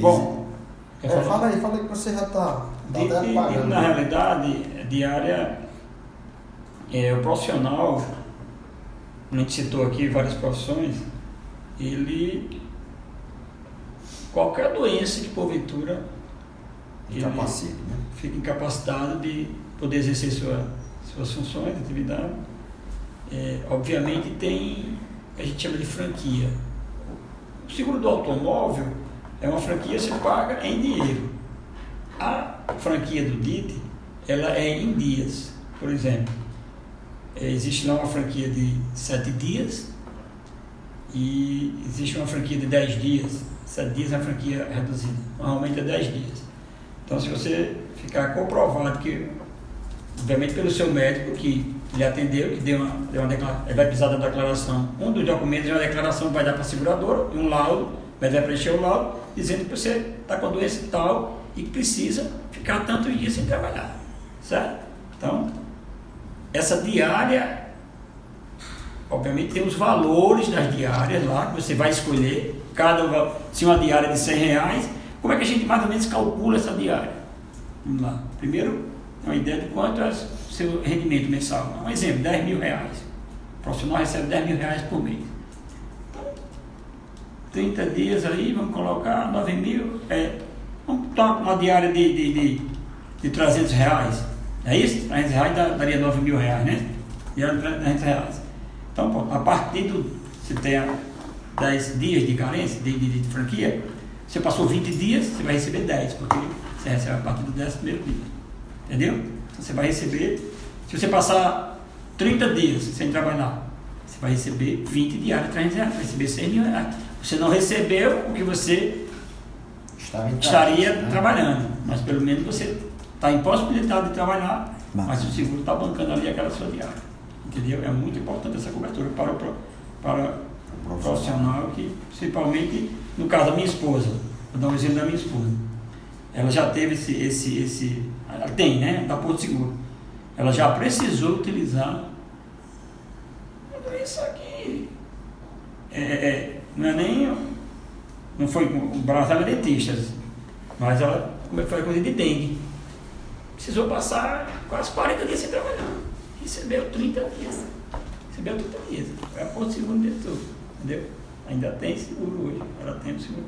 Bom, é, fala aí, fala aí que você já está tá até. Na realidade, diária, é, o profissional, a gente citou aqui várias profissões, ele qualquer doença que porventura Incapacita, né? fica incapacitado de poder exercer sua, suas funções, atividade. É, obviamente tem, a gente chama de franquia. O seguro do automóvel é uma franquia que você paga em dinheiro. A franquia do DIT, ela é em dias. Por exemplo, é, existe lá uma franquia de sete dias e existe uma franquia de dez dias. Sete dias é uma franquia reduzida. Normalmente é dez dias. Então, se você ficar comprovado que, obviamente pelo seu médico que lhe atendeu, que deu uma, deu uma declaração, vai precisar da declaração, um dos documentos é uma declaração que vai dar para a seguradora, e um laudo, mas vai preencher o laudo, dizendo que você está com doença tal e precisa ficar tantos dias sem trabalhar. Certo? Então, essa diária, obviamente tem os valores das diárias lá, que você vai escolher, cada se uma diária de 100 reais, como é que a gente mais ou menos calcula essa diária? Vamos lá. Primeiro, uma ideia de quanto é o seu rendimento mensal. Um exemplo, 10 mil reais. O profissional recebe 10 mil reais por mês. Então, 30 dias aí, vamos colocar 9 mil. É, vamos tomar uma diária de, de, de, de 300 reais. É isso? 300 reais daria 9 mil reais, né? Diária de 300 reais. Então, a partir do. Você tem 10 dias de carência, de, de, de franquia, você passou 20 dias, você vai receber 10, porque você recebe a partir do 10 primeiro dia. Entendeu? Então você vai receber, se você passar 30 dias sem trabalhar, você vai receber 20 diários, 300 reais, vai receber 100 mil reais. Você não recebeu o que você estaria né? trabalhando, mas pelo menos você está impossibilitado de trabalhar, mas, mas o seguro está bancando ali aquela sua diária. Entendeu? É muito importante essa cobertura para o, para o profissional que, principalmente no caso da minha esposa, vou dar um exemplo da minha esposa. Ela já teve esse, esse, esse ela tem, né? Da Porto Seguro. Ela já precisou utilizar isso aqui. É, é, não é nem. Não foi o braço ela é dentista, mas ela como é foi coisa de dengue. Precisou passar quase 40 dias sem trabalhar. Recebeu 30 dias. Recebeu 30 dias. Foi a Porto Seguro de tudo. Entendeu? Ainda tem seguro hoje. Ela tem o seguro.